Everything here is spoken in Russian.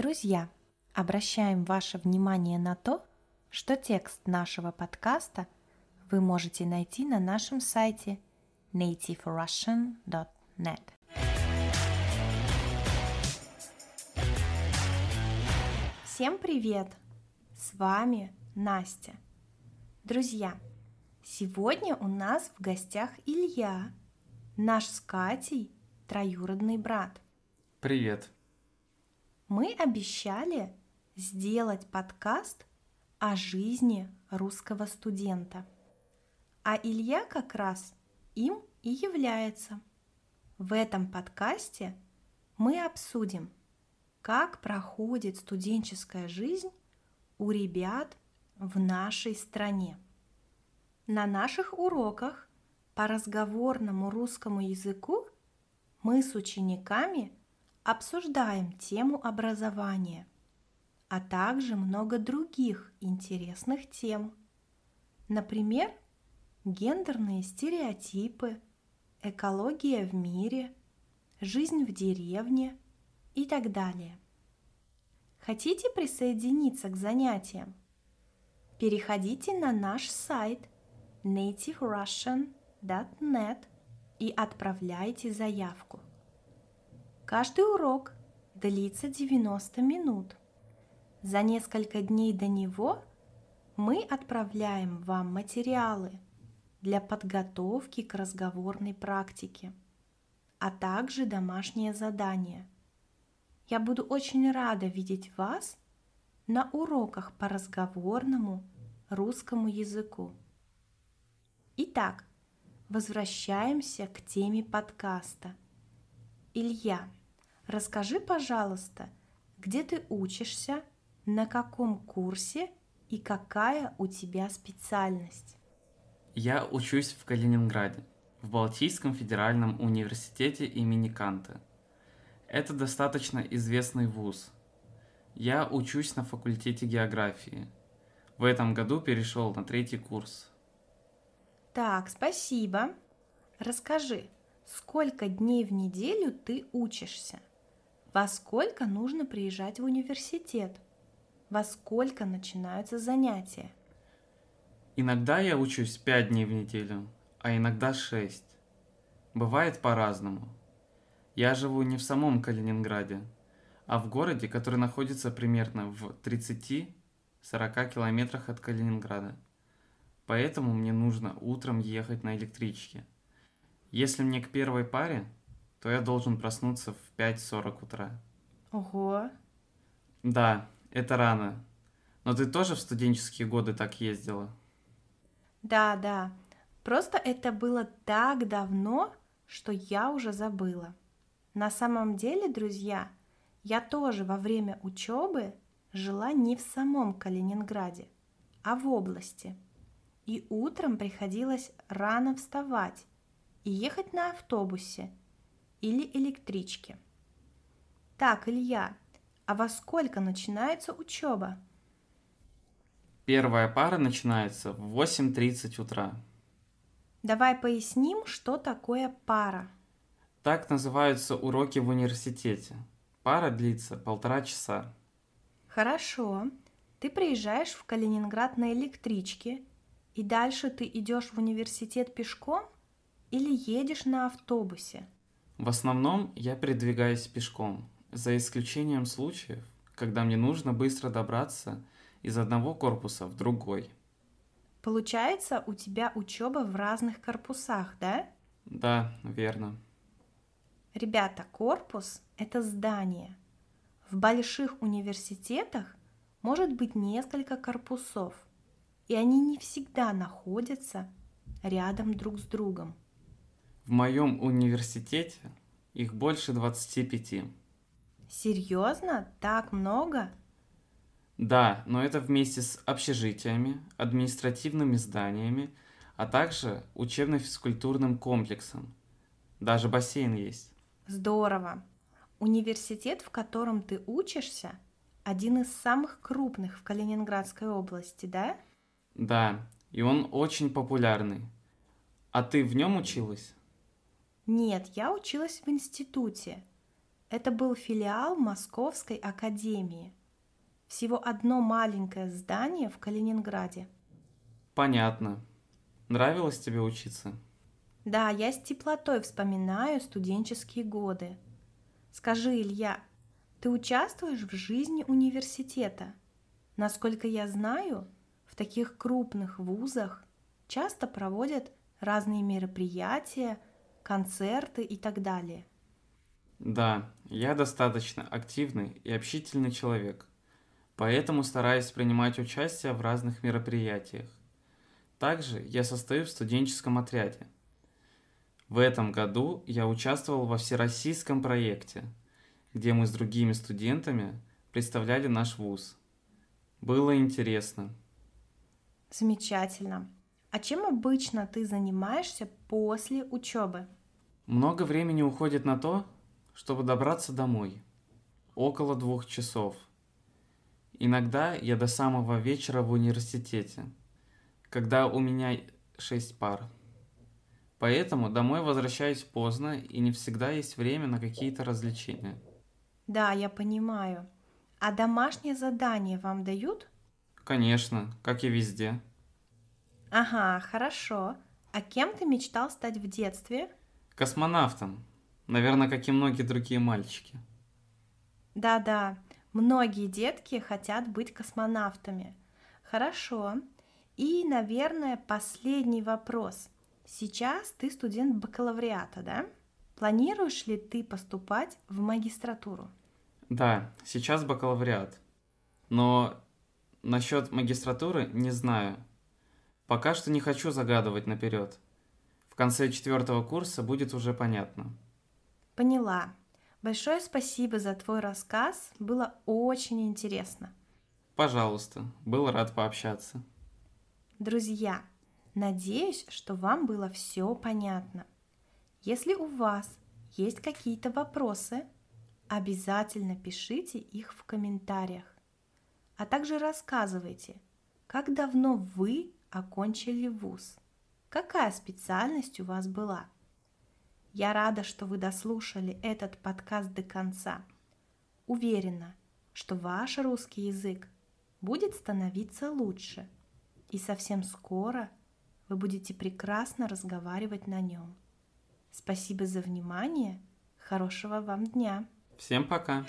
Друзья, обращаем ваше внимание на то, что текст нашего подкаста вы можете найти на нашем сайте nativerussian.net. Всем привет! С вами Настя. Друзья, сегодня у нас в гостях Илья, наш с Катей троюродный брат. Привет. Мы обещали сделать подкаст о жизни русского студента. А Илья как раз им и является. В этом подкасте мы обсудим, как проходит студенческая жизнь у ребят в нашей стране. На наших уроках по разговорному русскому языку мы с учениками обсуждаем тему образования, а также много других интересных тем. Например, гендерные стереотипы, экология в мире, жизнь в деревне и так далее. Хотите присоединиться к занятиям? Переходите на наш сайт nativerussian.net и отправляйте заявку. Каждый урок длится 90 минут. За несколько дней до него мы отправляем вам материалы для подготовки к разговорной практике, а также домашнее задание. Я буду очень рада видеть вас на уроках по разговорному русскому языку. Итак, возвращаемся к теме подкаста. Илья, Расскажи, пожалуйста, где ты учишься, на каком курсе и какая у тебя специальность? Я учусь в Калининграде, в Балтийском федеральном университете имени Канта. Это достаточно известный вуз. Я учусь на факультете географии. В этом году перешел на третий курс. Так, спасибо. Расскажи, сколько дней в неделю ты учишься? Во сколько нужно приезжать в университет? Во сколько начинаются занятия? Иногда я учусь 5 дней в неделю, а иногда 6. Бывает по-разному. Я живу не в самом Калининграде, а в городе, который находится примерно в 30-40 километрах от Калининграда. Поэтому мне нужно утром ехать на электричке. Если мне к первой паре, то я должен проснуться в 5.40 утра. Ого. Да, это рано. Но ты тоже в студенческие годы так ездила? Да, да. Просто это было так давно, что я уже забыла. На самом деле, друзья, я тоже во время учебы жила не в самом Калининграде, а в области. И утром приходилось рано вставать и ехать на автобусе или электричке. Так, Илья, а во сколько начинается учеба? Первая пара начинается в 8.30 утра. Давай поясним, что такое пара. Так называются уроки в университете. Пара длится полтора часа. Хорошо. Ты приезжаешь в Калининград на электричке, и дальше ты идешь в университет пешком или едешь на автобусе? В основном я передвигаюсь пешком, за исключением случаев, когда мне нужно быстро добраться из одного корпуса в другой. Получается, у тебя учеба в разных корпусах, да? Да, верно. Ребята, корпус – это здание. В больших университетах может быть несколько корпусов, и они не всегда находятся рядом друг с другом. В моем университете их больше 25. Серьезно? Так много? Да, но это вместе с общежитиями, административными зданиями, а также учебно-физкультурным комплексом. Даже бассейн есть. Здорово. Университет, в котором ты учишься, один из самых крупных в Калининградской области, да? Да, и он очень популярный. А ты в нем училась? Нет, я училась в институте. Это был филиал Московской академии. Всего одно маленькое здание в Калининграде. Понятно. Нравилось тебе учиться? Да, я с теплотой вспоминаю студенческие годы. Скажи, Илья, ты участвуешь в жизни университета? Насколько я знаю, в таких крупных вузах часто проводят разные мероприятия, концерты и так далее. Да, я достаточно активный и общительный человек, поэтому стараюсь принимать участие в разных мероприятиях. Также я состою в студенческом отряде. В этом году я участвовал во всероссийском проекте, где мы с другими студентами представляли наш вуз. Было интересно. Замечательно. А чем обычно ты занимаешься после учебы? Много времени уходит на то, чтобы добраться домой. Около двух часов. Иногда я до самого вечера в университете, когда у меня шесть пар. Поэтому домой возвращаюсь поздно и не всегда есть время на какие-то развлечения. Да, я понимаю. А домашнее задание вам дают? Конечно, как и везде. Ага, хорошо. А кем ты мечтал стать в детстве? Космонавтом. Наверное, как и многие другие мальчики. Да-да, многие детки хотят быть космонавтами. Хорошо. И, наверное, последний вопрос. Сейчас ты студент бакалавриата, да? Планируешь ли ты поступать в магистратуру? Да, сейчас бакалавриат. Но насчет магистратуры не знаю. Пока что не хочу загадывать наперед. В конце четвертого курса будет уже понятно. Поняла. Большое спасибо за твой рассказ. Было очень интересно. Пожалуйста, был рад пообщаться. Друзья, надеюсь, что вам было все понятно. Если у вас есть какие-то вопросы, обязательно пишите их в комментариях. А также рассказывайте, как давно вы окончили вуз. Какая специальность у вас была? Я рада, что вы дослушали этот подкаст до конца. Уверена, что ваш русский язык будет становиться лучше, и совсем скоро вы будете прекрасно разговаривать на нем. Спасибо за внимание, хорошего вам дня. Всем пока.